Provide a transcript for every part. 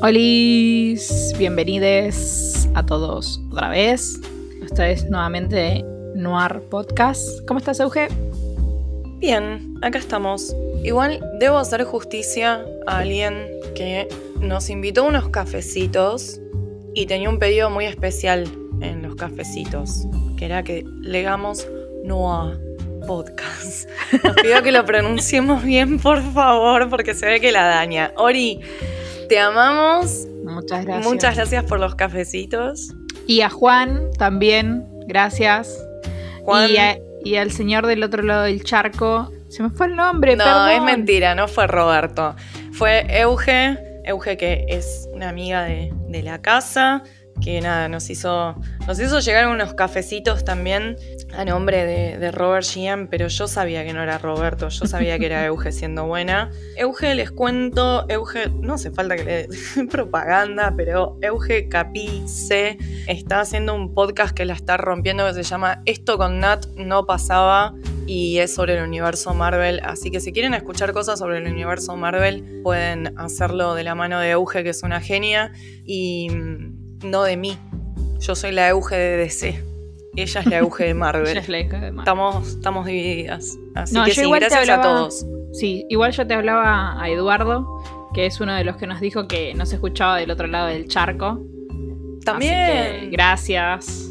Hola, bienvenidos a todos otra vez. Esta es nuevamente Noir Podcast. ¿Cómo estás, Euge? Bien, acá estamos. Igual debo hacer justicia a alguien que nos invitó a unos cafecitos y tenía un pedido muy especial en los cafecitos, que era que legamos Noir Podcast. Nos pidió que lo pronunciemos bien, por favor, porque se ve que la daña. Ori, te amamos. Muchas gracias. Muchas gracias por los cafecitos. Y a Juan también, gracias. Juan. Y, a- y al señor del otro lado del charco. Se me fue el nombre, No, perdón. es mentira, no fue Roberto. Fue Euge, Euge que es una amiga de, de la casa, que nada, nos hizo, nos hizo llegar unos cafecitos también a nombre de, de Robert Gian, pero yo sabía que no era Roberto, yo sabía que era Euge siendo buena. Euge, les cuento, Euge, no hace falta que le propaganda, pero Euge Capice está haciendo un podcast que la está rompiendo que se llama Esto con Nat no pasaba y es sobre el universo Marvel. Así que si quieren escuchar cosas sobre el universo Marvel, pueden hacerlo de la mano de Euge, que es una genia, y mm, no de mí. Yo soy la Euge de DC. Ella es la Euge de Marvel. es la de Mar. Estamos, estamos divididas. Así No, que yo sí, igual te gracias hablaba- a todos. Sí, igual yo te hablaba a Eduardo, que es uno de los que nos dijo que no se escuchaba del otro lado del charco. Así que También. gracias.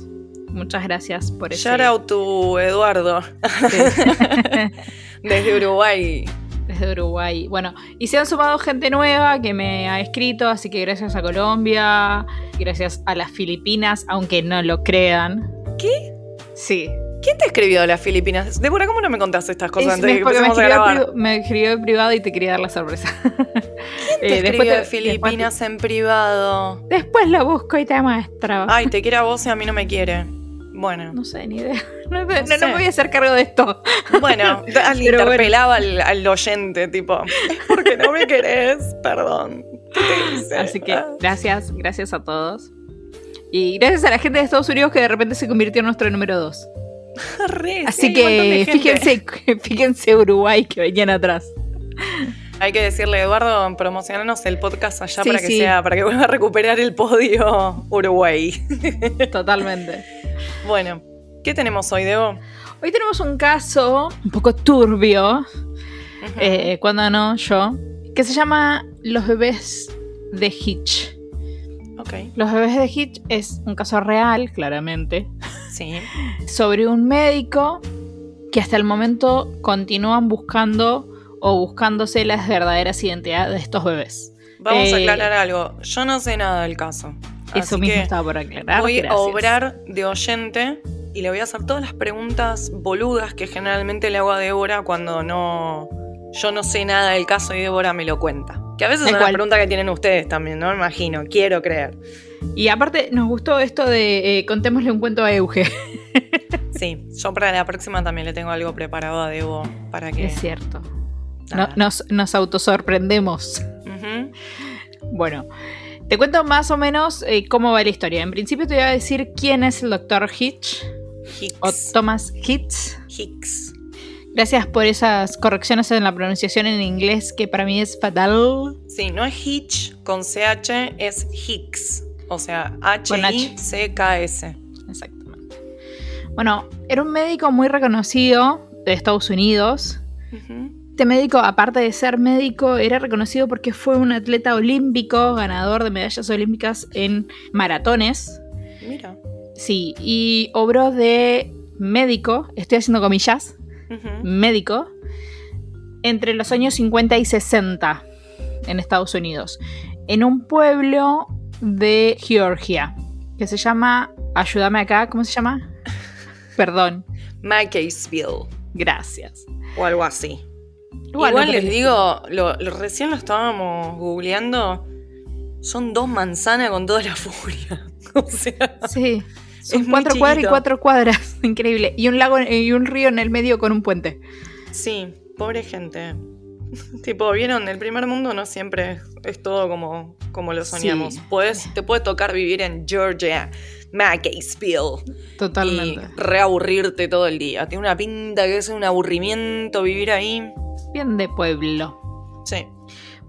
Muchas gracias por eso. Shout out to Eduardo, desde Uruguay. Desde Uruguay. Bueno, y se han sumado gente nueva que me ha escrito, así que gracias a Colombia, gracias a las Filipinas, aunque no lo crean. ¿Qué? Sí. ¿Quién te escribió de las Filipinas? Débora, ¿cómo no me contaste estas cosas Es- antes de me, que me, a escribió grabar? me escribió en privado y te quería dar la sorpresa. ¿Quién te Eh, escribió de Filipinas en privado? Después, después lo busco y te muestro. Ay, te quiere a vos y a mí no me quiere. Bueno, No sé, ni idea. No, no- sé. no me voy a hacer cargo de esto. bueno, alguien Pero bueno. interpelaba al, al oyente, tipo, es porque no me querés, perdón. Así que Ah. gracias, gracias a todos. Y gracias a la gente de Estados Unidos que de repente se convirtió en nuestro número 2. Re, sí, Así que fíjense, fíjense Uruguay que venían atrás. Hay que decirle, Eduardo, promocionanos el podcast allá Sí, para que sí. sea, para que vuelva a recuperar el podio Uruguay. Totalmente. Bueno, ¿qué tenemos hoy, Debo? Hoy tenemos un caso un poco turbio, eh, cuando no yo, que se llama Los bebés de Hitch. ok, Los bebés de Hitch es un caso real, claramente, sí. sobre un médico que hasta el momento continúan buscando o buscándose las verdaderas identidades de estos bebés. Vamos a Eh, aclarar algo. Yo no sé nada del caso. Eso mismo que estaba por aclarar. voy a obrar de oyente y le voy a hacer todas las preguntas boludas que generalmente le hago a Débora cuando no. Yo no sé nada del caso y Débora me lo cuenta. Que a veces las cual. preguntas que tienen ustedes también, ¿no? Me imagino, quiero creer. Y aparte, nos gustó esto de eh, contémosle un cuento a Euge. Sí, yo para la próxima también le tengo algo preparado a Debo para que. Es cierto. No- nos, nos autosorprendemos. Bueno, te cuento más o menos eh, cómo va la historia. En principio te voy a decir quién es el doctor Hitch o Hicks. Thomas Hitch. Hicks. Gracias por esas correcciones en la pronunciación en inglés que para mí es fatal. Sí, no es Hitch con CH, es Hicks. O sea. H-I-C-K-S. Exactamente. Bueno, era un médico muy reconocido de Estados Unidos. Este médico, aparte de ser médico, era reconocido porque fue un atleta olímpico, ganador de medallas olímpicas en maratones. Mira. Sí, y obró de médico, estoy haciendo comillas, médico, entre los años 50 y 60 en Estados Unidos, en un pueblo de Georgia, que se llama, ayúdame acá, ¿cómo se llama? Perdón, Macaysville. gracias. O algo así. Igual, les digo, lo, lo- recién lo estábamos googleando son dos manzanas con toda la furia. o sea, Sí. Son cuatro cuadras y cuatro cuadras. Increíble. Y un lago y un río en el medio con un puente. sí, pobre gente. tipo, vieron, el primer mundo no siempre es, es todo como, como lo soñamos. Sí. Puedes, te puede tocar vivir en Georgia, Mackayville, Totalmente. y reaburrirte todo el día. Tiene una pinta que es un aburrimiento vivir ahí. Bien de pueblo. Sí.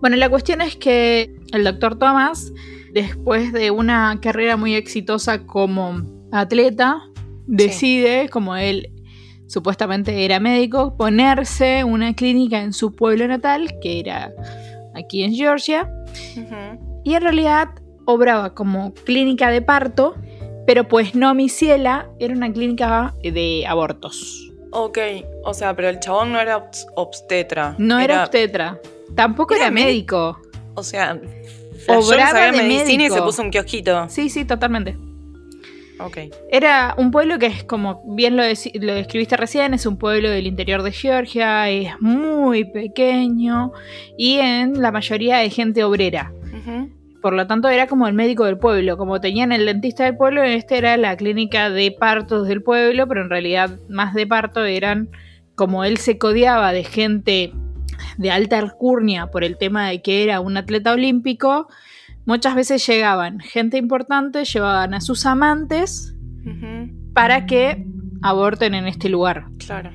Bueno, la cuestión es que el doctor Thomas, después de una carrera muy exitosa como atleta, decide, como él supuestamente era médico, ponerse una clínica en su pueblo natal, que era aquí en Georgia, y en realidad obraba como clínica de parto, pero pues no mi ciela, era una clínica de abortos. Ok, o sea, pero el chabón no era obs- obstetra. No era, obstetra, tampoco era era, médico. O sea, Obraba sabía de medicina y se médico. puso un kiosquito. Sí, sí, totalmente. Ok. Era un pueblo que es como bien lo, lo describiste recién, es un pueblo del interior de Georgia, es muy pequeño y en la mayoría de gente obrera. Por lo tanto, era como el médico del pueblo. Como tenían el dentista del pueblo, este era la clínica de partos del pueblo, pero en realidad más de parto eran como él se codeaba de gente de alta alcurnia por el tema de que era un atleta olímpico. Muchas veces llegaban gente importante, llevaban a sus amantes para que aborten en este lugar. Claro.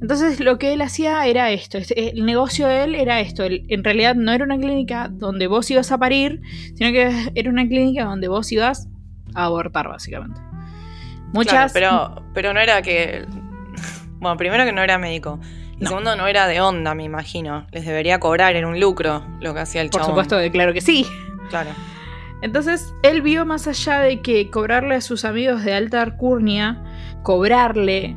Entonces lo que él hacía era esto, este- el negocio de él era esto, en realidad no era una clínica donde vos ibas a parir, sino que era una clínica donde vos ibas a abortar básicamente. Muchas... Claro, pero, pero no era que. Bueno, primero que no era médico. Y No. segundo, no era de onda, me imagino. Les debería cobrar, era un lucro lo que hacía el por chabón. supuesto, que claro que sí. Claro. Entonces él vio más allá de que cobrarle a sus amigos de alta alcurnia, cobrarle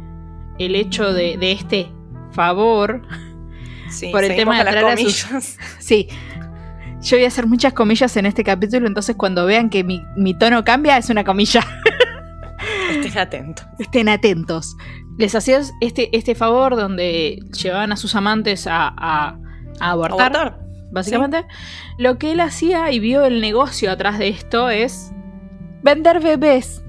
el hecho de, de este favor, Sí, Por el tema de con las traer a sus- comillas. Sí. Yo voy a hacer muchas comillas en este capítulo, entonces cuando vean que mi, mi tono cambia es una comilla. Estén atentos. Estén atentos. Les hacía este, este favor donde llevaban a sus amantes a, a- a abortar, Abortar. Básicamente. Lo que él hacía y vio el negocio atrás de esto es vender bebés.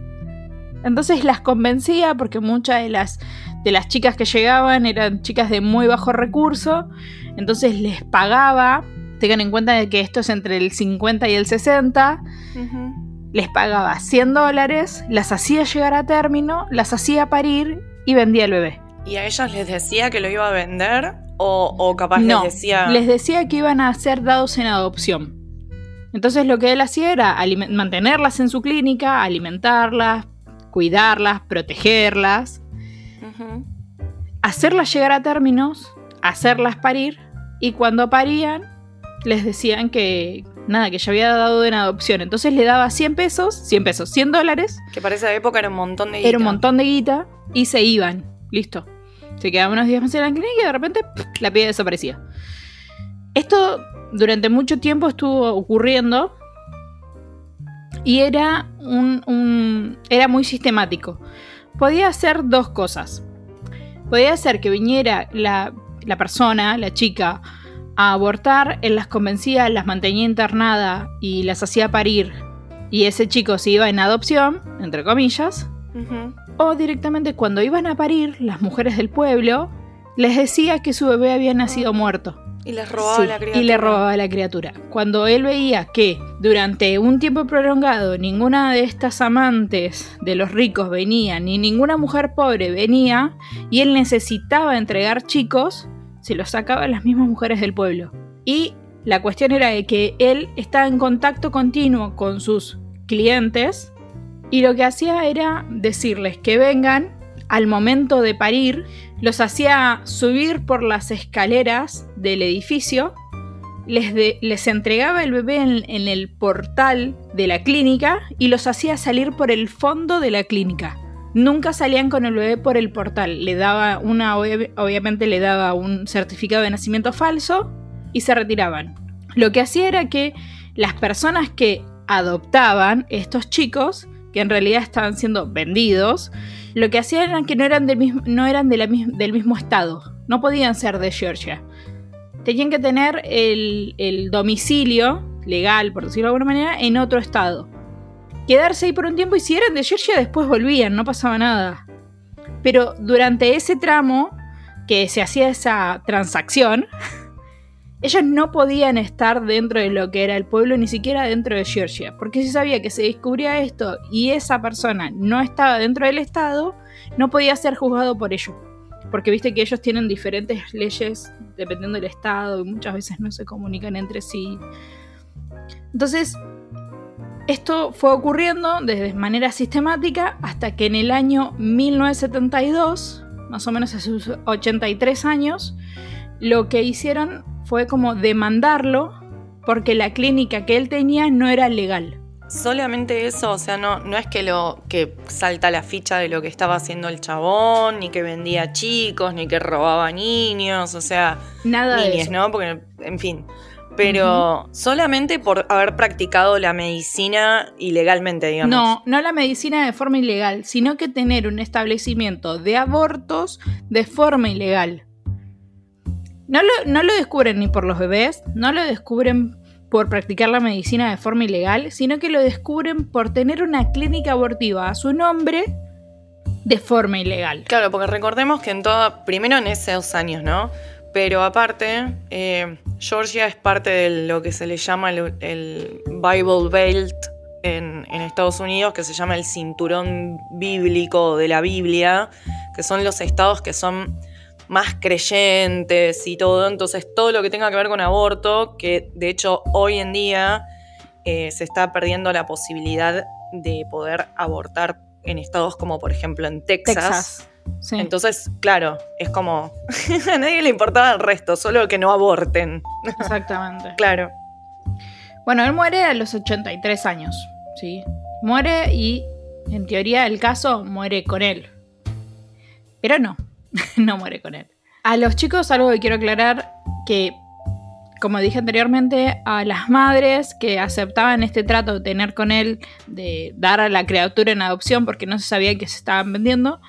Entonces las convencía porque muchas de las, de las chicas que llegaban eran chicas de muy bajo recurso. Entonces les pagaba. Tengan en cuenta que esto es entre el 50 y el 60 Ujú. les pagaba 100 dólares, las hacía llegar a término, las hacía parir y vendía el bebé. ¿Y a ellas les decía que lo iba a vender? ¿O, o capaz no, les decía.? les decía que iban a ser dados en adopción. Entonces lo que él hacía era mantenerlas en su clínica, alimentarlas, cuidarlas, protegerlas, hacerlas llegar a términos, hacerlas parir y cuando parían les decían que nada, que ya había dado en adopción. Entonces le daba 100 pesos, 100 pesos, 100 dólares Que para esa época era un montón de Era un guita. montón de guita y se iban. Listo. Se quedaban unos días más en la clínica y de repente la piba desaparecía. Esto durante mucho tiempo estuvo ocurriendo y era, un, era muy sistemático. Podía hacer dos cosas. Podía ser que viniera la, la persona, la chica, a abortar, él las convencía, las mantenía internada y las hacía parir. Y ese chico se iba en adopción, entre comillas. O directamente cuando iban a parir, las mujeres del pueblo les decía que su bebé había nacido muerto. Y les robaba Sí, la criatura. y le robaba la criatura. Cuando él veía que durante un tiempo prolongado ninguna de estas amantes de los ricos venía, ni ninguna mujer pobre venía, y él necesitaba entregar chicos, se los sacaba a las mismas mujeres del pueblo. Y la cuestión era de que él estaba en contacto continuo con sus clientes y lo que hacía era decirles que vengan al momento de parir, los hacía subir por las escaleras del edificio, les, les entregaba el bebé en, el portal de la clínica y los hacía salir por el fondo de la clínica. Nunca salían con el bebé por el portal. Le daba una, obvi- obviamente le daba un certificado de nacimiento falso y se retiraban. Lo que hacía era que las personas que adoptaban estos chicos, en realidad estaban siendo vendidos, lo que hacían era que no eran del mismo, no eran del mismo estado, no podían ser de Georgia. Tenían que tener el, el domicilio legal, por decirlo de alguna manera, en otro estado. Quedarse ahí por un tiempo y si eran de Georgia después volvían, no pasaba nada. Pero durante ese tramo que se hacía esa transacción, ellos no podían estar dentro de lo que era el pueblo, ni siquiera dentro de Georgia, porque si sabía que se descubría esto y esa persona no estaba dentro del Estado, no podía ser juzgado por ello. Porque viste que ellos tienen diferentes leyes dependiendo del Estado y muchas veces no se comunican entre sí. Entonces, esto fue ocurriendo de manera sistemática hasta que en el año 1972, más o menos a sus 83 años, lo que hicieron fue como demandarlo porque la clínica que él tenía no era legal. Solamente eso, o sea, no, no es que lo que salta la ficha de lo que estaba haciendo el chabón, ni que vendía chicos, ni que robaba niños, o sea, Nada de eso. ¿no? Porque, en fin. Pero solamente por haber practicado la medicina ilegalmente, digamos. No, no la medicina de forma ilegal, sino que tener un establecimiento de abortos de forma ilegal. No lo, descubren ni por los bebés, no lo descubren por practicar la medicina de forma ilegal, sino que lo descubren por tener una clínica abortiva a su nombre de forma ilegal. Claro, porque recordemos que en toda, primero en esos años, ¿no? Pero aparte, eh, Georgia es parte de lo que se le llama el, Bible Belt en Estados Unidos, que se llama el cinturón bíblico de la Biblia, que son los estados que son más creyentes y todo. Entonces, todo lo que tenga que ver con aborto, que de hecho hoy en día eh, se está perdiendo la posibilidad de poder abortar en estados como por ejemplo en Texas. Sí. entonces, claro, es como a nadie le importaba el resto, solo que no aborten. Exactamente. Claro. Bueno, él muere a los 83 años, ¿sí? Muere y, en teoría, el caso muere con él. Pero no, no muere con él. A los chicos, algo que quiero aclarar, que, como dije anteriormente, a las madres que aceptaban este trato de tener con él, de dar a la criatura en adopción porque no se sabía que se estaban vendiendo,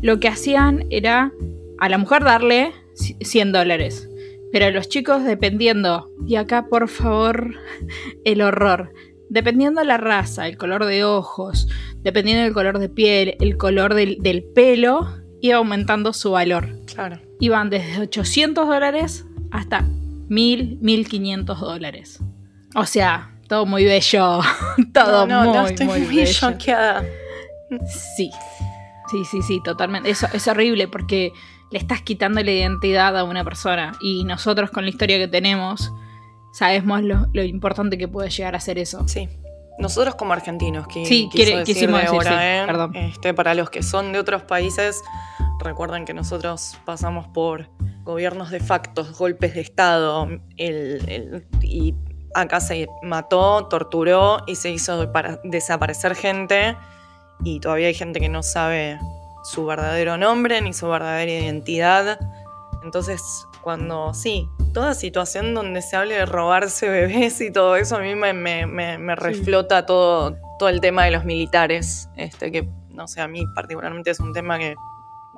lo que hacían era a la mujer darle 100 dólares. Pero a los chicos, dependiendo, y acá por favor, el horror, dependiendo la raza, el color de ojos, dependiendo del color de piel, el color del, del pelo, iba aumentando su valor. Claro. Iban desde 800 dólares hasta 1000, 1500 dólares. O sea, todo muy bello. todo no, no, muy, no, estoy muy, muy, bello. choqueada. Sí. Sí, sí, sí, totalmente. Eso es horrible porque le estás quitando la identidad a una persona. Y nosotros con la historia que tenemos, sabemos lo, lo importante que puede llegar a ser eso. Sí. Nosotros como argentinos, que Sí, quiso quiere- decir quisimos de decir, ahora, sí, ¿eh? perdón. Este, para los que son de otros países, recuerden que nosotros pasamos por gobiernos de facto, golpes de Estado, el- el- y acá se mató, torturó y se hizo para desaparecer gente, y todavía hay gente que no sabe su verdadero nombre ni su verdadera identidad. Entonces, cuando sí, toda situación donde se hable de robarse bebés y todo eso, a mí me, me- me- me reflota todo, todo el tema de los militares. Este, que, no sé, a mí particularmente es un tema que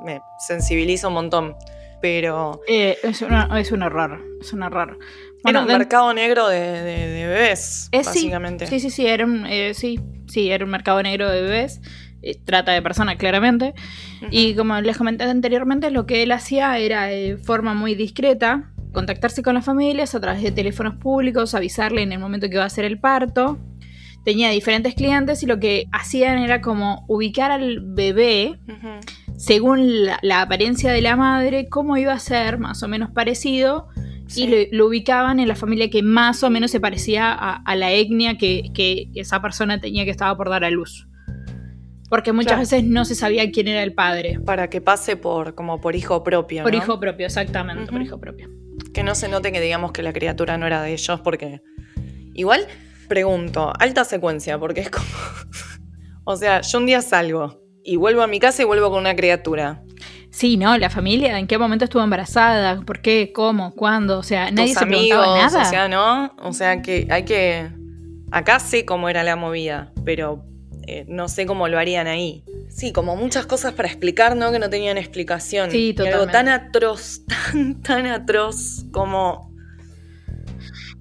me sensibiliza un montón. Pero Eh, es, una- es un horror. Es un horror. era un mercado negro de, de- de bebés, Eh, sí, básicamente. Sí, sí, sí, era un, eh, sí, sí, era un mercado negro de bebés. Eh, trata de personas, claramente. Y como les comenté anteriormente, lo que él hacía era de forma muy discreta contactarse con las familias a través de teléfonos públicos, avisarle en el momento que iba a ser el parto. Tenía diferentes clientes y lo que hacían era como ubicar al bebé según la, la apariencia de la madre, cómo iba a ser más o menos parecido Sí. y lo, lo ubicaban en la familia que más o menos se parecía a, a la etnia que, que esa persona tenía que estaba por dar a luz. Porque muchas Claro. veces no se sabía quién era el padre. Para que pase por, como por hijo propio. Por ¿no? hijo propio, exactamente, por hijo propio. Que no se note que digamos que la criatura no era de ellos, porque. Igual, pregunto, alta secuencia, porque es como. o sea, yo un día salgo y vuelvo a mi casa y vuelvo con una criatura. Sí, ¿no? La familia, ¿en qué momento estuvo embarazada? ¿Por qué? ¿Cómo? ¿Cuándo? O sea, nadie Tus se preguntaba amigos, nada. o sea, ¿no? O sea, que hay que. Acá sé cómo era la movida, pero eh, no sé cómo lo harían ahí. Sí, como muchas cosas para explicar, ¿no? Que no tenían explicación. Sí, Y algo totalmente. tan atroz, tan, tan atroz como.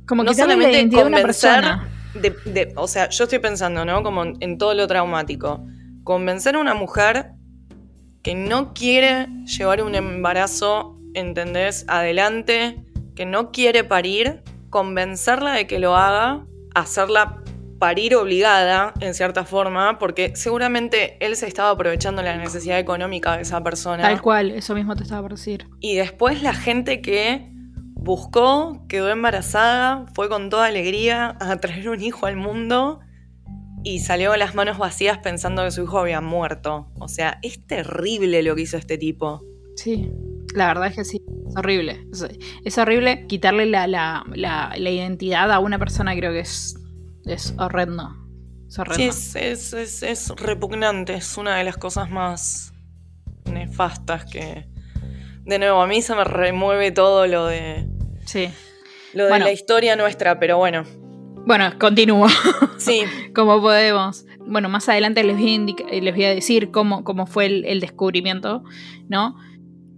Como no la solamente convencer persona. de, de- o sea, yo estoy pensando, ¿no? Como en, en todo lo traumático. Convencer a una mujer que no quiere llevar un embarazo, ¿entendés? Adelante, que no quiere parir, convencerla de que lo haga, hacerla parir obligada, en cierta forma, porque seguramente él se estaba aprovechando la necesidad económica de esa persona. Tal cual, eso mismo te estaba por decir. Y después la gente que buscó, quedó embarazada, fue con toda alegría a traer un hijo al mundo y salió con las manos vacías pensando que su hijo había muerto. O sea, es terrible lo que hizo este tipo. Sí, la verdad es que sí. Es horrible. Es, horrible quitarle la, la- la- la identidad a una persona, creo que es, es horrendo. Es horrendo. Sí, es, es, es- es repugnante, es una de las cosas más nefastas que... De nuevo, a mí se me remueve todo lo de, Sí. lo de Bueno. la historia nuestra, pero bueno, Bueno, continúo. sí. como podemos. Bueno, más adelante les voy a, les voy a decir cómo, cómo fue el, el descubrimiento, ¿no?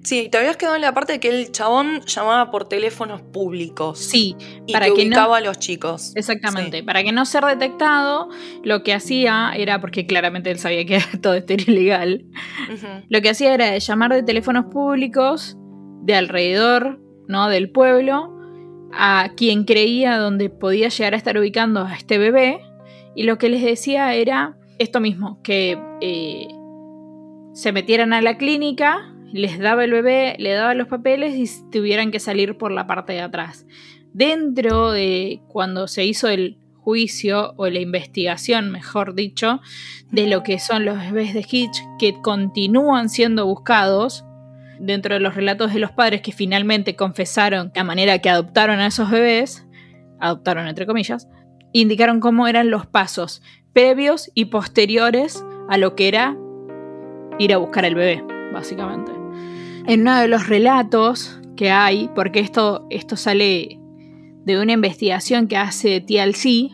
Sí, te habías quedado en la parte de que el chabón llamaba por teléfonos públicos. Sí, Y para que que ubicaba no. a los chicos. Exactamente. Para que no ser detectado, lo que hacía era, porque claramente él sabía que todo esto era ilegal, lo que hacía era llamar de teléfonos públicos de alrededor, ¿no? Del pueblo, a quien creía donde podía llegar a estar ubicando a este bebé, y lo que les decía era esto mismo, que eh, se metieran a la clínica, les daba el bebé, le daba los papeles y tuvieran que salir por la parte de atrás. Dentro de cuando se hizo el juicio o la investigación, mejor dicho, de lo que son los bebés de Hitch que continúan siendo buscados dentro de los relatos de los padres que finalmente confesaron la manera que adoptaron a esos bebés, adoptaron entre comillas, indicaron cómo eran los pasos previos y posteriores a lo que era ir a buscar el bebé, básicamente. En uno de los relatos que hay, porque esto, esto sale de una investigación que hace TLC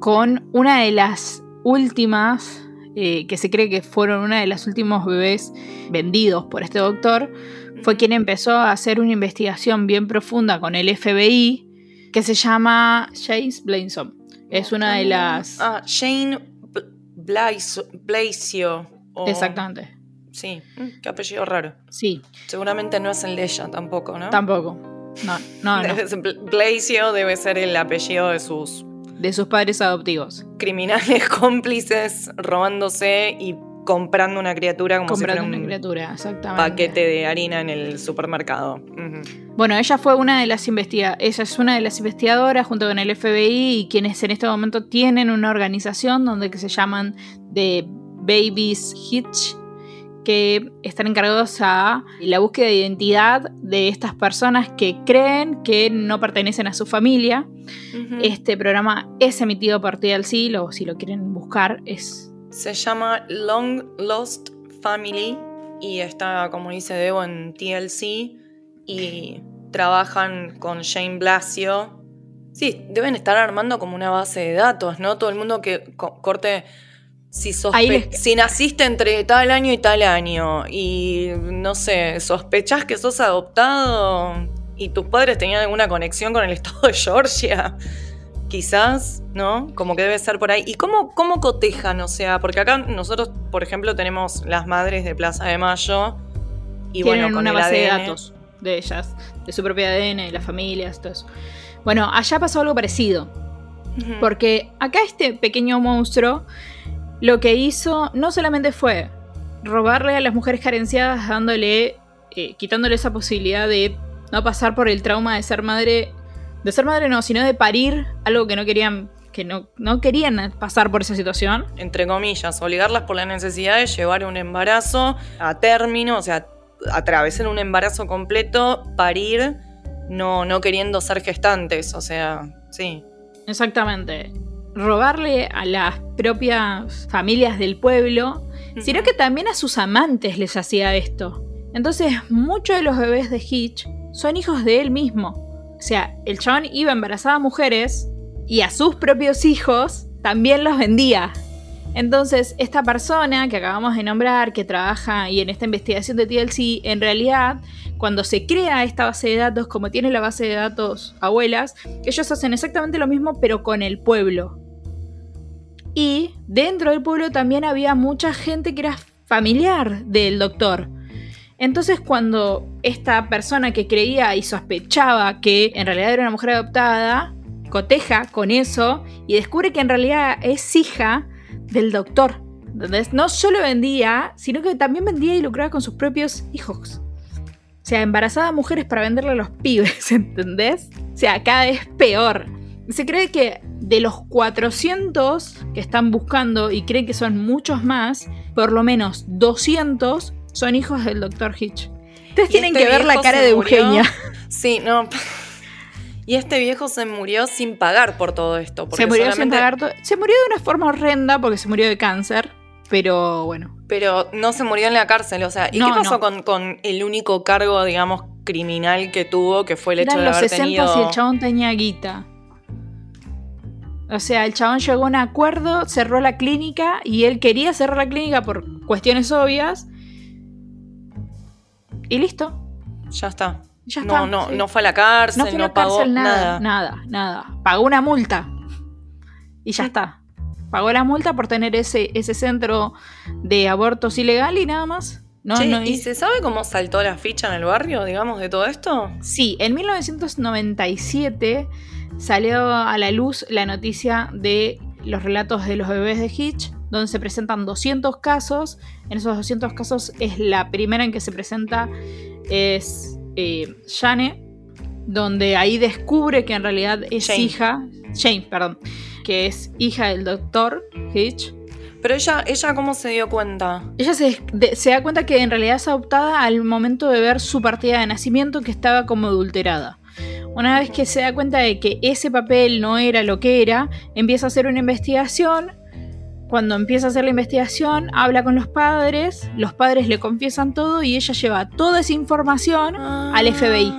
con una de las últimas, eh, que se cree que fueron una de las últimos bebés vendidos por este doctor, fue quien empezó a hacer una investigación bien profunda con el FBI que se llama James Blanson. Es una de las... Ah, Shane B- Blais- Blasio. o- Exactamente. Sí, mm, qué apellido raro. Sí, Seguramente no es el de ella tampoco, ¿no? tampoco. No, no, no. Debe ser- Bl- Blasio debe ser el apellido de sus De sus padres adoptivos. criminales cómplices robándose y comprando una criatura como Comprando si una fuera un criatura, exactamente. paquete de harina en el supermercado. Bueno, ella fue una de las investiga ella es una de las investigadoras junto con el FBI y quienes en este momento tienen una organización donde que se llaman The Babies Hitch que están encargados a la búsqueda de identidad de estas personas que creen que no pertenecen a su familia. Este programa es emitido por TLC, o si lo quieren buscar, es Se llama Long Lost Family y está, como dice Debo, en TLC y trabajan con Shane Blasio. Sí, deben estar armando como una base de datos, ¿no? Todo el mundo que co- corte... Si, les- si naciste entre tal año y tal año y no sé, sospechás que sos adoptado y tus padres tenían alguna conexión con el estado de Georgia, quizás, ¿no? Como que debe ser por ahí. ¿Y cómo, cómo cotejan? O sea, porque acá nosotros, por ejemplo, tenemos las madres de Plaza de Mayo y tienen bueno, con una el base de datos de ellas, de su propio ADN, de las familias, todo eso. Bueno, allá pasó algo parecido. Porque acá este pequeño monstruo lo que hizo no solamente fue robarle a las mujeres carenciadas, dándole, eh, quitándole esa posibilidad de no pasar por el trauma de ser madre, de ser madre no, sino de parir algo que no querían, que no, no querían pasar por esa situación. entre comillas, obligarlas por la necesidad de llevar un embarazo a término, o sea, atravesar un embarazo completo, parir, no, no queriendo ser gestantes, o sea, sí. Exactamente. Robarle a las propias familias del pueblo sino que también a sus amantes les hacía esto. Entonces, muchos de los bebés de Hitch son hijos de él mismo. O sea, el chabón iba a embarazar a mujeres y a sus propios hijos también los vendía. Entonces, esta persona que acabamos de nombrar, que trabaja y en esta investigación de TLC, en realidad, cuando se crea esta base de datos, como tiene la base de datos abuelas, ellos hacen exactamente lo mismo, pero con el pueblo. Y dentro del pueblo también había mucha gente que era familiar del doctor. Entonces cuando esta persona que creía y sospechaba que en realidad era una mujer adoptada, coteja con eso y descubre que en realidad es hija del doctor. Entonces no solo vendía, sino que también vendía y lucraba con sus propios hijos. O sea, embarazaba a mujeres para venderle a los pibes, ¿entendés? O sea, cada vez peor. Se cree que de los 400 que están buscando y creen que son muchos más, por lo menos 200 son hijos del Dr. Hitch. Ustedes tienen este que ver la cara de murió- Eugenia. Sí, no. Y este viejo se murió sin pagar por todo esto. porque Se murió sin pagar Se murió de una forma horrenda porque se murió de cáncer. Pero bueno. Pero no se murió en la cárcel, o sea, ¿y No, qué pasó no. con, con el único cargo, digamos, criminal que tuvo, que fue el hecho de los haber 60 tenido... y el chabón tenía guita. O sea, el chabón llegó a un acuerdo, cerró la clínica y él quería cerrar la clínica por cuestiones obvias. Y listo. Ya está. Ya no, está, no, sí. no fue a la cárcel, No fue a la pagó cárcel, nada. nada, nada, nada. Pagó una multa. Y ya está. Pagó la multa por tener ese, ese centro de abortos ilegal y nada más. No, Che, no, ¿Y y- se sabe cómo saltó la ficha en el barrio, digamos, de todo esto? Sí, en 1997 salió a la luz la noticia de los relatos de los bebés de Hitch, donde se presentan 200 casos. En esos 200 casos es la primera en que se presenta es eh, Jane, donde ahí descubre que en realidad es Jane. hija, Jane, perdón, que es hija del doctor Hitch. Pero ella, ella ¿cómo se dio cuenta? Ella se, de- se da cuenta que en realidad es adoptada al momento de ver su partida de nacimiento que estaba como adulterada. Una vez que se da cuenta de que ese papel no era lo que era, empieza a hacer una investigación. Cuando empieza a hacer la investigación, habla con los padres, los padres le confiesan todo y ella lleva toda esa información al FBI.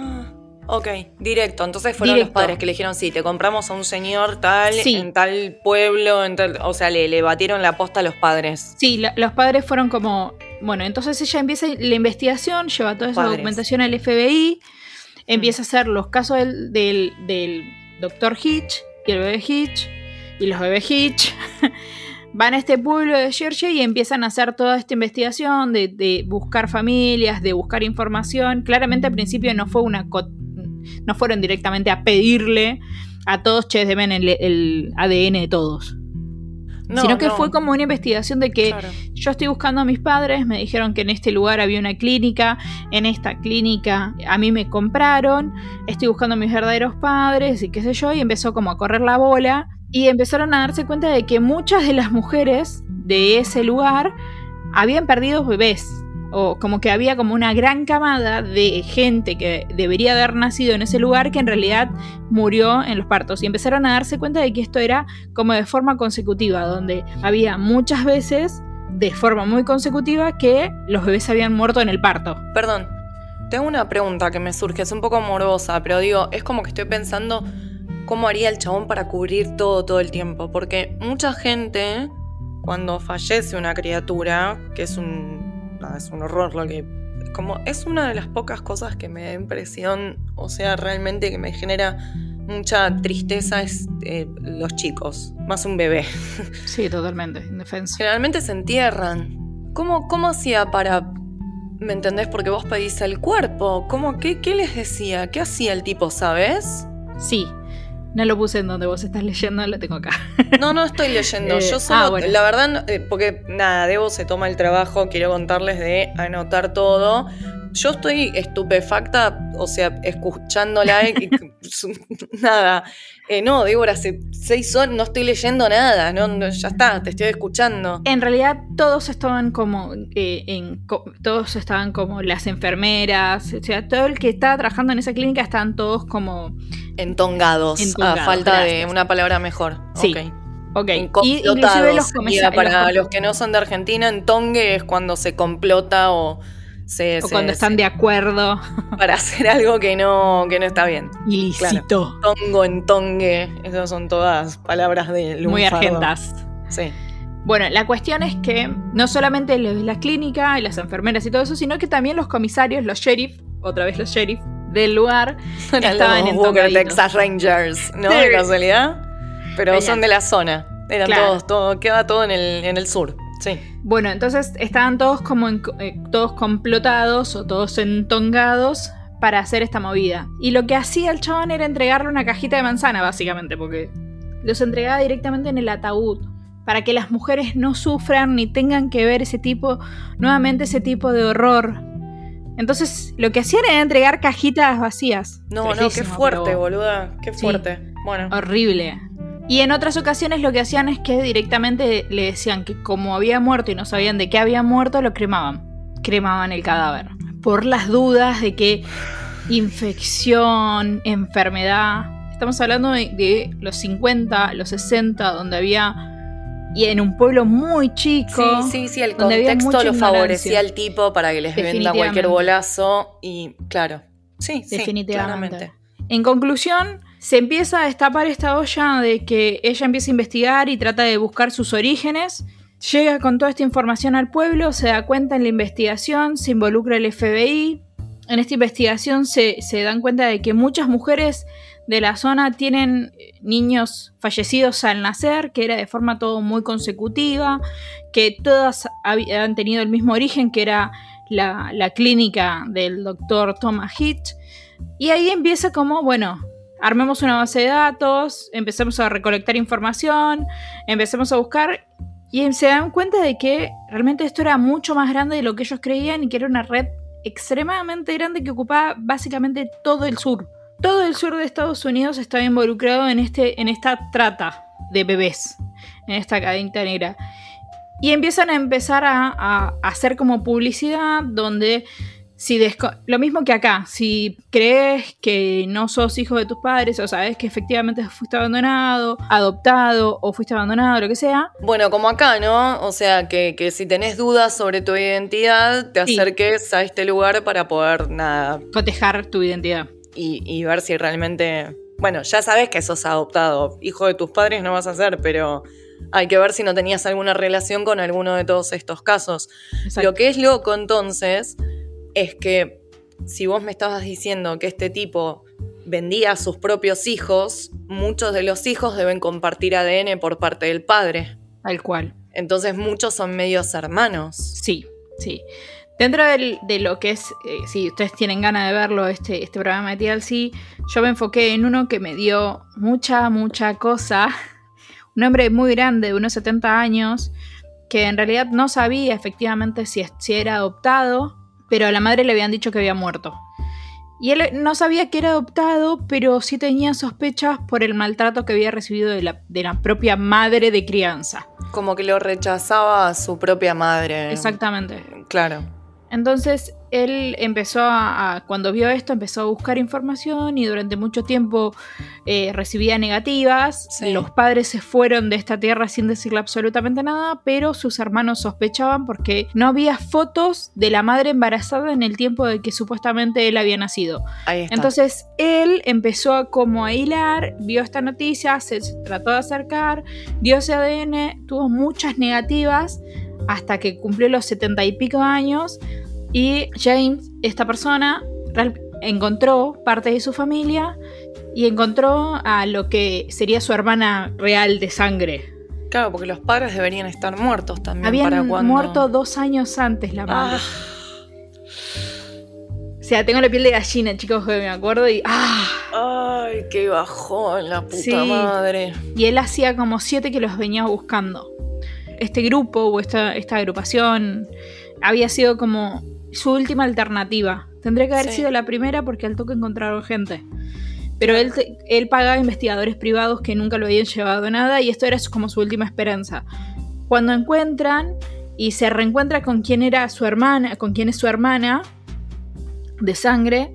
Ok, directo. Entonces fueron Directo. los padres que le dijeron, sí, te compramos a un señor tal, Sí. en tal pueblo, en tal... O sea, le, le batieron la posta a los padres. Sí, la- los padres fueron como. Bueno, entonces ella empieza la investigación, lleva toda esa Padres. documentación al FBI, empieza a hacer los casos del, del, del doctor Hitch y el bebé Hitch y los bebés Hitch. Van a este pueblo de Georgia y empiezan a hacer toda esta investigación de, de buscar familias, de buscar información. Claramente al principio no fue una no fueron directamente a pedirle a todos, che, deben el, el ADN de todos. No, sino que no, fue como una investigación de que claro. yo estoy buscando a mis padres, me dijeron que en este lugar había una clínica, en esta clínica a mí me compraron, estoy buscando a mis verdaderos padres y qué sé yo, y empezó como a correr la bola y empezaron a darse cuenta de que muchas de las mujeres de ese lugar habían perdido bebés. O como que había como una gran camada de gente que debería haber nacido en ese lugar que en realidad murió en los partos. Y empezaron a darse cuenta de que esto era como de forma consecutiva, donde había muchas veces de forma muy consecutiva que los bebés habían muerto en el parto. Perdón, tengo una pregunta que me surge, es un poco morbosa, pero digo, es como que estoy pensando cómo haría el chabón para cubrir todo todo el tiempo, porque mucha gente, cuando fallece una criatura, que es un, nada, es un horror lo que... Como es una de las pocas cosas que me da impresión, o sea, realmente que me genera mucha tristeza es eh, los chicos, más un bebé. Sí, totalmente, indefenso. Generalmente se entierran. ¿Cómo, cómo hacía para... ¿Me entendés? Porque vos pedís el cuerpo. ¿Cómo, qué, ¿Qué les decía? ¿Qué hacía el tipo, sabes? Sí, no lo puse en donde vos estás leyendo, lo tengo acá. No, no estoy leyendo. Eh, Yo solo, ah, bueno. la verdad, eh, porque nada, Debo se toma el trabajo, quiero contarles de anotar todo. Yo estoy estupefacta, o sea, escuchándola y nada. Eh, no, Débora, hace seis horas no estoy leyendo nada, no, no, ya está, te estoy escuchando. En realidad todos estaban como eh, en co- todos estaban como las enfermeras, o sea, todo el que estaba trabajando en esa clínica estaban todos como Entongados, Entongados, a falta de una palabra mejor. Sí. Ok. ok, y inclusive los para los que no son de Argentina, entongue es cuando se complota o se, o se- cuando están se- de acuerdo, para hacer algo que no, que no está bien. ilícito, Tongo, entongue, esas son todas palabras de muy lunfardo. argentas. Sí. Bueno, la cuestión es que no solamente la clínica y las enfermeras y todo eso, sino que también los comisarios, los sheriff, otra vez los sheriff del lugar, estaban en Texas Rangers, ¿no? De casualidad. Pero son de la zona. Eran todos, todo, queda todo en el, en el sur. Sí. Bueno, entonces estaban todos como eh, todos complotados o todos entongados para hacer esta movida. Y lo que hacía el chabón era entregarle una cajita de manzana, básicamente, porque los entregaba directamente en el ataúd. Para que las mujeres no sufran ni tengan que ver ese tipo, nuevamente ese tipo de horror. Entonces, lo que hacían era entregar cajitas vacías. No, no, qué fuerte, boluda. Qué fuerte. bueno. Horrible. Y en otras ocasiones lo que hacían es que directamente le decían que como había muerto y no sabían de qué había muerto, lo cremaban. Cremaban el cadáver. Por las dudas de que infección, enfermedad. Estamos hablando de, los 50, los 60, donde había y en un pueblo muy chico. Sí, sí, sí, el contexto lo favorecía al tipo para que les venda cualquier bolazo y claro. Sí, definitivamente. en conclusión, se empieza a destapar esta olla de que ella empieza a investigar y trata de buscar sus orígenes. Llega con toda esta información al pueblo, se da cuenta en la investigación, se involucra el FBI. En esta investigación se, dan cuenta de que muchas mujeres de la zona tienen niños fallecidos al nacer, que era de forma todo muy consecutiva, que todas habían tenido el mismo origen, que era la, la clínica del doctor Thomas Hitch. Y ahí empieza como, bueno, armemos una base de datos, empecemos a recolectar información, empecemos a buscar y se dan cuenta de que realmente esto era mucho más grande de lo que ellos creían y que era una red extremadamente grande que ocupaba básicamente todo el sur. Todo el sur de Estados Unidos estaba involucrado en, este, en esta trata de bebés, en esta cadena negra. Y empiezan a empezar a, a hacer como publicidad donde si lo mismo que acá, si crees que no sos hijo de tus padres o sabes que efectivamente fuiste abandonado, adoptado o fuiste abandonado, lo que sea. Bueno, como acá, ¿no? O sea, que, si tenés dudas sobre tu identidad, te acerques a este lugar para poder, nada... Cotejar tu identidad. Y, y ver si realmente... Bueno, ya sabes que sos adoptado. Hijo de tus padres no vas a ser, pero hay que ver si no tenías alguna relación con alguno de todos estos casos. Lo que es loco entonces es que si vos me estabas diciendo que este tipo vendía a sus propios hijos, muchos de los hijos deben compartir ADN por parte del padre. Tal cual. Entonces muchos son medios hermanos. Sí, sí. Dentro de lo que es, eh, si ustedes tienen ganas de verlo, este, este programa de TLC, yo me enfoqué en uno que me dio mucha, mucha cosa. Un hombre muy grande, de unos 70 años, que en realidad no sabía efectivamente si, si era adoptado pero a la madre le habían dicho que había muerto. Y él no sabía que era adoptado, pero sí tenía sospechas por el maltrato que había recibido de la, de la propia madre de crianza. Como que lo rechazaba a su propia madre. Exactamente. Claro. Entonces él empezó a, cuando vio esto, empezó a buscar información y durante mucho tiempo eh, recibía negativas. Los padres se fueron de esta tierra sin decirle absolutamente nada, pero sus hermanos sospechaban porque no había fotos de la madre embarazada en el tiempo de que supuestamente él había nacido. Entonces él empezó a como a hilar, vio esta noticia, se trató de acercar, dio ese ADN, tuvo muchas negativas hasta que cumplió los setenta y pico años y James, esta persona, encontró parte de su familia y encontró a lo que sería su hermana real de sangre. Claro, porque los padres deberían estar muertos también. Habían muerto dos años antes la madre. Ah. O sea, tengo la piel de gallina, chicos, que me acuerdo y ¡ah! ¡Ay, qué bajón la puta madre! Y él hacía como siete que los venía buscando. Este grupo o esta, esta agrupación había sido como su última alternativa. Tendría que haber sido la primera porque al toque encontraron gente. Pero él, él pagaba investigadores privados que nunca lo habían llevado a nada y esto era como su última esperanza. Cuando encuentran y se reencuentra con quién era su hermana, con quién es su hermana de sangre,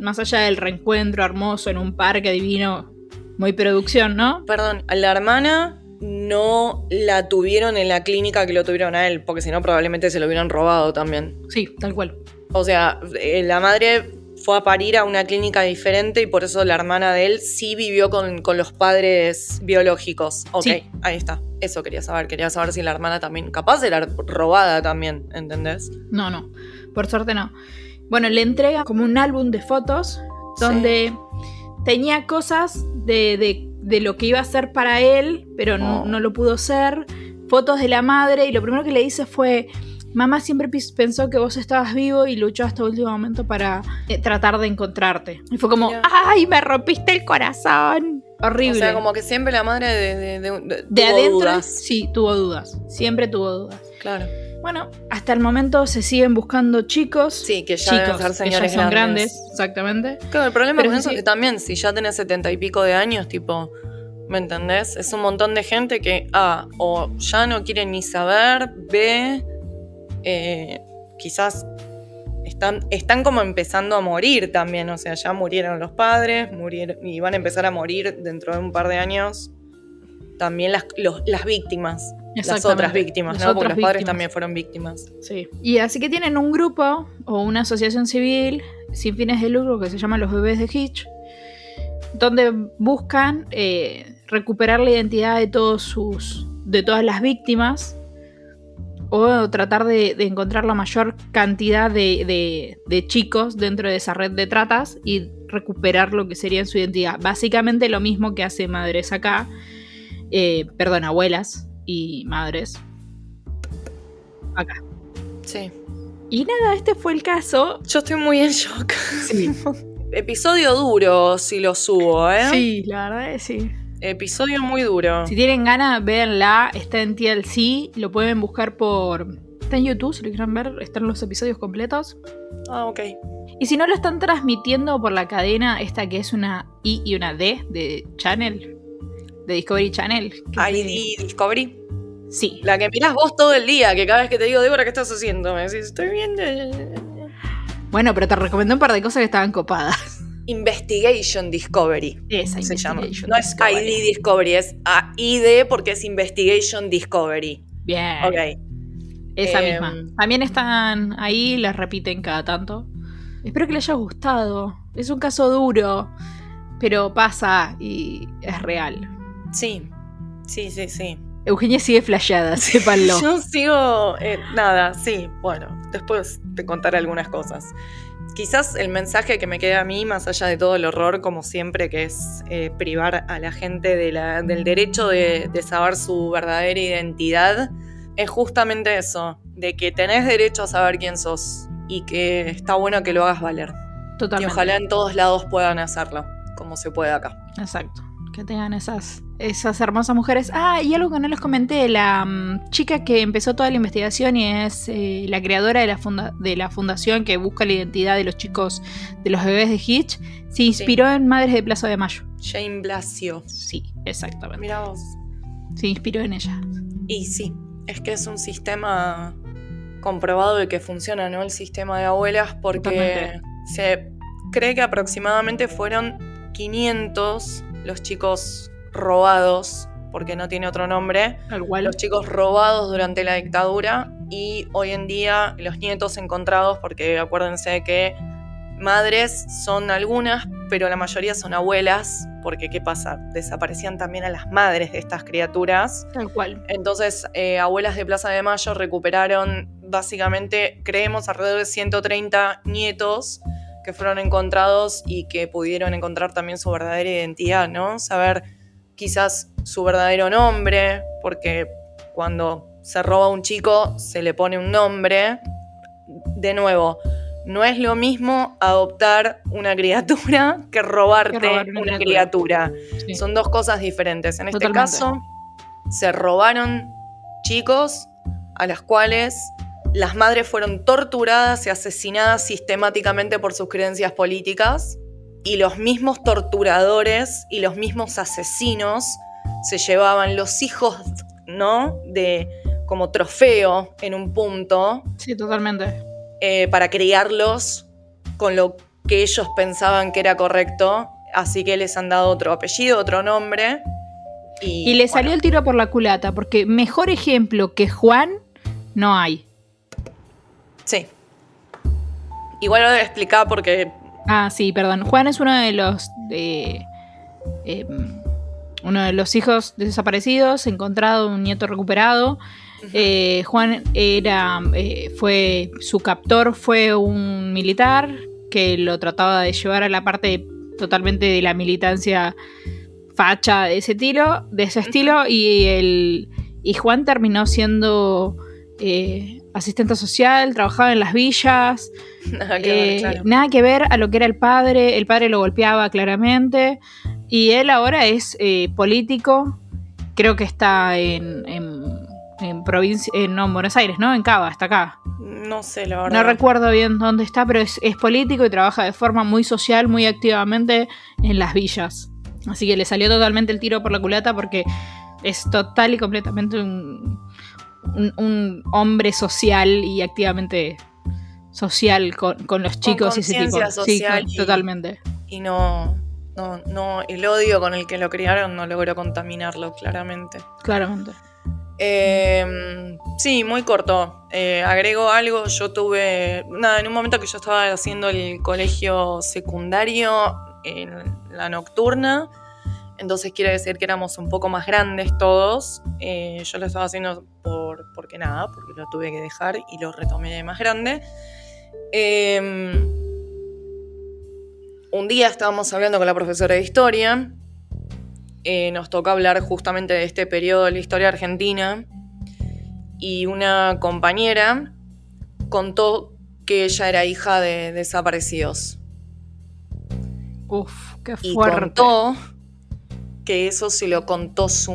más allá del reencuentro hermoso en un parque divino, muy producción, ¿no? Perdón, la hermana no la tuvieron en la clínica que lo tuvieron a él, porque si no probablemente se lo hubieran robado también. Sí, tal cual. O sea, eh, la madre fue a parir a una clínica diferente y por eso la hermana de él sí vivió con, con los padres biológicos. Ok, Sí. ahí está. Eso quería saber. Quería saber si la hermana también, capaz era robada también, ¿entendés? No, no. Por suerte no. Bueno, le entrega como un álbum de fotos donde tenía cosas de, de- de lo que iba a ser para él, pero no, Oh. no lo pudo ser. Fotos de la madre y lo primero que le dice fue, mamá siempre pensó que vos estabas vivo y luchó hasta el último momento para eh, tratar de encontrarte. Y fue como. ¡ay, me rompiste el corazón! Horrible. O sea, como que siempre la madre de, de, de- de- de tuvo adentro, dudas. sí, tuvo dudas. Siempre tuvo dudas. Claro. Bueno, hasta el momento se siguen buscando chicos. Sí, que ya deben chicos ser que ya señores son grandes. grandes, exactamente. Claro, el problema Pero con eso sí. es que también, si ya tenés setenta y pico de años, tipo, ¿me entendés? Es un montón de gente que, A, o ya no quiere ni saber, B, eh, quizás están, están como empezando a morir también, o sea, ya murieron los padres, murieron, y van a empezar a morir dentro de un par de años también las, los- las víctimas, las otras víctimas, ¿no? Porque los padres víctimas. también fueron víctimas. Sí. Y así que tienen un grupo o una asociación civil sin fines de lucro que se llama Los Bebés de Hitch, donde buscan eh, recuperar la identidad de todos sus. de todas las víctimas. O tratar de, de encontrar la mayor cantidad de, de- de chicos dentro de esa red de tratas y recuperar lo que sería su identidad. Básicamente lo mismo que hace Madres acá. Eh, perdón, abuelas y madres. Acá. Sí. Y nada, este fue el caso. Yo estoy muy en shock. Sí. Episodio duro si lo subo, ¿eh? Sí, la verdad es sí. Episodio muy duro. Si tienen ganas, véanla. Está en TLC. Lo pueden buscar por. Está en YouTube, si lo quieren ver. Están los episodios completos. Ah, ok. Y si no lo están transmitiendo por la cadena, esta que es una I y una D de Channel. De Discovery Channel. que es de- ID Discovery. Sí. La que mirás vos todo el día, que cada vez que te digo, Débora, ¿qué estás haciendo? Me decís, estoy viendo. Bueno, pero te recomendé un par de cosas que estaban copadas. Investigation Discovery. Esa Se llama. No es. ID Discovery, es ID porque es Investigation Discovery. Bien. Ok. Esa Em, misma. También están ahí, las repiten cada tanto. Espero que les haya gustado. Es un caso duro, pero pasa y es real. Sí. Sí, sí, sí. Eugenia sigue flasheada, sépanlo. Yo sigo. eh, nada, sí. Bueno, después te contaré algunas cosas. Quizás el mensaje que me queda a mí, más allá de todo el horror, como siempre, que es eh, privar a la gente de la- del derecho de, de saber su verdadera identidad, es justamente eso, de que tenés derecho a saber quién sos y que está bueno que lo hagas valer. Y Totalmente. ojalá en todos lados puedan hacerlo, como se puede acá. Exacto. Que tengan esas, esas hermosas mujeres. Ah, y algo que no les comenté, la mm, chica que empezó toda la investigación y es eh, la creadora de la, funda- de la fundación que busca la identidad de los chicos, de los bebés de Hitch, se inspiró en Madres de Plaza de Mayo. Jane Blasio. Sí, exactamente. Mira vos. Se inspiró en ella. Y sí, es que es un sistema comprobado de que funciona, ¿no? El sistema de abuelas, porque Totalmente. se cree que aproximadamente fueron 500 los chicos robados, porque no tiene otro nombre, Tal cual. los chicos robados durante la dictadura y hoy en día los nietos encontrados, porque acuérdense que madres son algunas, pero la mayoría son abuelas, porque ¿qué pasa? Desaparecían también a las madres de estas criaturas. Tal cual. Entonces, eh, Abuelas de Plaza de Mayo recuperaron básicamente, creemos, alrededor de 130 nietos que fueron encontrados y que pudieron encontrar también su verdadera identidad, ¿no? Saber quizás su verdadero nombre, porque cuando se roba un chico se le pone un nombre. De nuevo, no es lo mismo adoptar una criatura que robarte Que robar una una criatura. criatura. Sí. Son dos cosas diferentes. En este caso, se robaron chicos a las cuales las madres fueron torturadas y asesinadas sistemáticamente por sus creencias políticas y los mismos torturadores y los mismos asesinos se llevaban los hijos, ¿no? De como trofeo en un punto Sí, totalmente. eh, para criarlos con lo que ellos pensaban que era correcto. Así que les han dado otro apellido, otro nombre. Y, Y le bueno, salió el tiro por la culata, porque mejor ejemplo que Juan no hay. Sí. Igual lo voy a explicar porque Ah, sí, perdón. Juan es uno de los de, eh, uno de los hijos desaparecidos, encontrado, un nieto recuperado. Eh, Juan era, eh, fue, su captor fue un militar que lo trataba de llevar a la parte totalmente de la militancia facha de ese estilo, de ese estilo y el y Juan terminó siendo eh, asistente social, trabajaba en las villas, Nada que ver, eh, claro. nada que ver a lo que era el padre, el padre lo golpeaba claramente y él ahora es eh, político, creo que está en, en, en provincia, eh, no, en Buenos Aires, ¿no? En Cava, está acá. No sé, la verdad. No recuerdo bien dónde está, pero es, es político y trabaja de forma muy social, muy activamente en las villas. Así que le salió totalmente el tiro por la culata porque es total y completamente un, un- un hombre social y activamente social con, con los chicos y ese tipo. social sí, y- totalmente. Y no, no, no, el odio con el que lo criaron no logró contaminarlo, claramente. Claramente. Eh, sí, muy corto. Eh, agrego algo, yo tuve, nada, en un momento que yo estaba haciendo el colegio secundario en la nocturna, entonces quiere decir que éramos un poco más grandes todos. Eh, yo lo estaba haciendo por, porque nada, porque lo tuve que dejar y lo retomé de más grande. Eh, un día estábamos hablando con la profesora de historia. Eh, nos tocó hablar justamente de este periodo de la historia argentina. Y una compañera contó que ella era hija de desaparecidos. Uf, qué y fuerte. contó que eso se lo contó su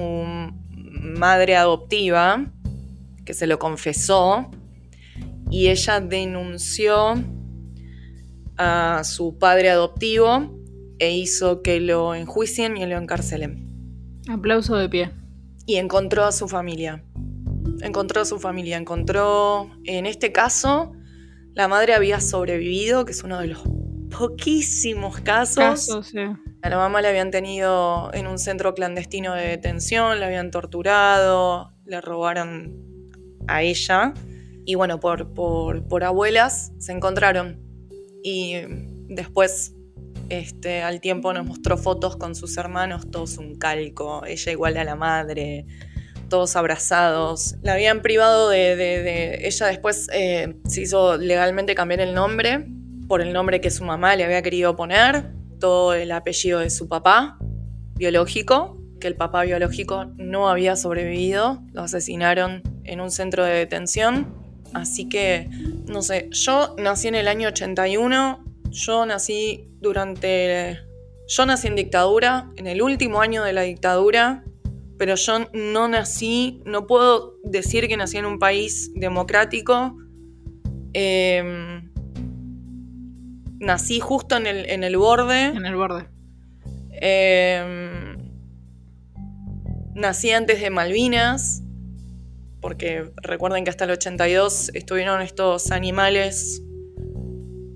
madre adoptiva, que se lo confesó, y ella denunció a su padre adoptivo e hizo que lo enjuicien y lo encarcelen. Aplauso de pie. Y encontró a su familia. Encontró a su familia. Encontró, en este caso, la madre había sobrevivido, que es uno de los poquísimos casos. Caso, sí. A la mamá la habían tenido en un centro clandestino de detención, la habían torturado, le robaron a ella. Y bueno, por, por, por abuelas se encontraron. Y después, este, al tiempo, nos mostró fotos con sus hermanos, todos un calco, ella igual a la madre, todos abrazados. La habían privado de. Ella después eh, se hizo legalmente cambiar el nombre por el nombre que su mamá le había querido poner, todo el apellido de su papá biológico, que el papá biológico no había sobrevivido, lo asesinaron en un centro de detención. Así que, no sé, yo nací en el año 81, yo nací durante... Yo nací en dictadura, en el último año de la dictadura, pero yo no nací, no puedo decir que nací en un país democrático. Em, nací justo en el, en el borde. En el borde. Em, nací antes de Malvinas, porque recuerden que hasta el 82 estuvieron estos animales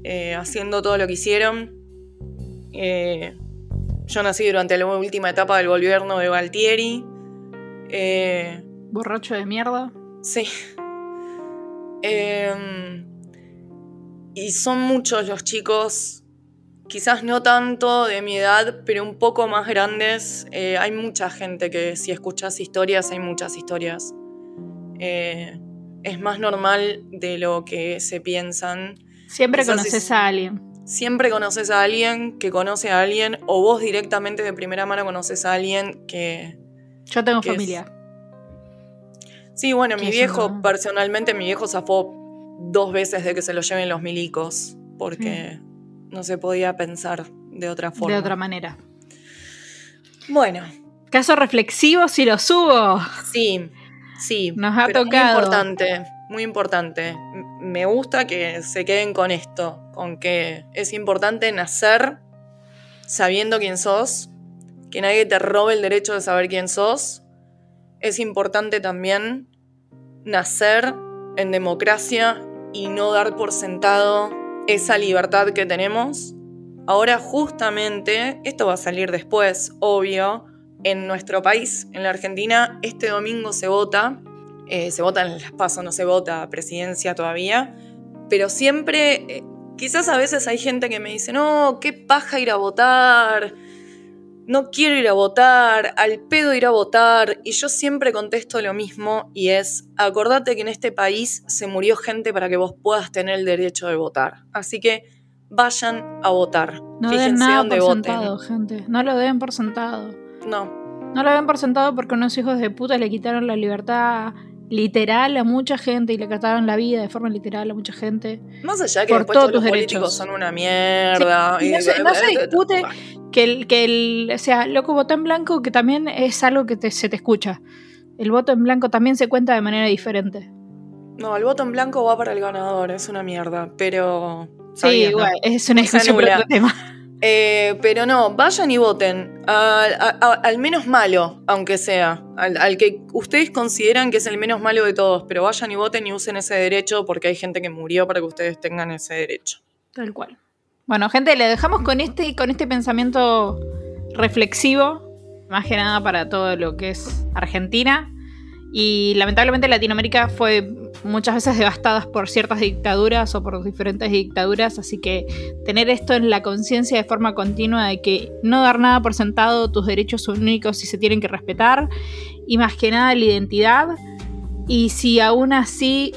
eh, haciendo todo lo que hicieron. Eh, yo nací durante la última etapa del gobierno de Galtieri. Eh, Borracho de mierda. Sí. Y son muchos los chicos, quizás no tanto de mi edad, pero un poco más grandes. Hay mucha gente que si escuchas historias, hay muchas historias. Eh, es más normal de lo que se piensan. Siempre Quizás conoces es- a alguien. Siempre conoces a alguien que conoce a alguien, o vos directamente de primera mano conoces a alguien que, Yo tengo familia. Sí, bueno, mi viejo, personalmente, mi viejo zafó dos veces de que se lo lleven los milicos, porque no se podía pensar de otra forma. De otra manera. Bueno, Caso reflexivo si lo subo. sí, sí. Nos ha tocado. Muy importante, muy importante. Me gusta que se queden con esto, con que es importante nacer sabiendo quién sos, que nadie te robe el derecho de saber quién sos. Es importante también nacer en democracia y no dar por sentado esa libertad que tenemos. Ahora justamente, esto va a salir después, obvio, en nuestro país, en la Argentina, este domingo se vota, eh, se vota en las pasos, no se vota presidencia todavía, pero siempre eh, quizás a veces hay gente que me dice, no, qué paja ir a votar, no quiero ir a votar, al pedo ir a votar, y yo siempre contesto lo mismo y es, acordate que en este país se murió gente para que vos puedas tener el derecho de votar. Así que vayan a votar. No den nada por sentado, gente. No lo den por sentado. No. No lo den por sentado porque unos hijos de puta le quitaron la libertad literal a mucha gente y le quitaron la vida de forma literal a mucha gente. Más allá que después todos los políticos son una mierda. no, se, discute que el, que el, o sea, loco, voto en blanco, que también es algo que se te escucha. El voto en blanco también se cuenta de manera diferente. No, el voto en blanco va para el ganador, es una mierda, pero... Sí, igual, es una discusión tema. Eh, pero no, vayan y voten. al menos malo, aunque sea. Al, que ustedes consideran que es el menos malo de todos. Pero vayan y voten y usen ese derecho porque hay gente que murió para que ustedes tengan ese derecho. Tal cual. Bueno, gente, le dejamos con este, con este pensamiento reflexivo. Más que nada para todo lo que es Argentina. Y lamentablemente Latinoamérica fue muchas veces devastadas por ciertas dictaduras o por diferentes dictaduras, así que tener esto en la conciencia de forma continua de que no dar nada por sentado, tus derechos son únicos y se tienen que respetar, y más que nada la identidad, y si aún así,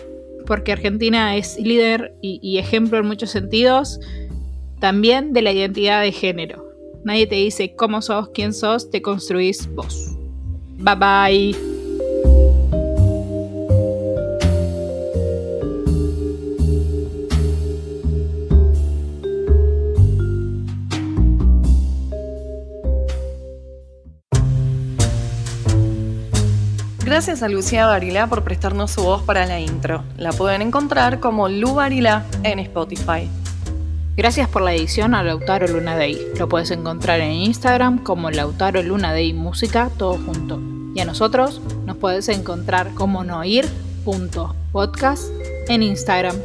porque Argentina es líder y, y ejemplo en muchos sentidos, también de la identidad de género. Nadie te dice cómo sos, quién sos, te construís vos. Bye bye. Gracias a Lucía Barilá por prestarnos su voz para la intro. La pueden encontrar como Lu Barilá en Spotify. Gracias por la edición a Lautaro Luna Day. Lo puedes encontrar en Instagram como Lautaro Luna Day Música, todo junto. Y a nosotros nos puedes encontrar como noir.podcast en Instagram.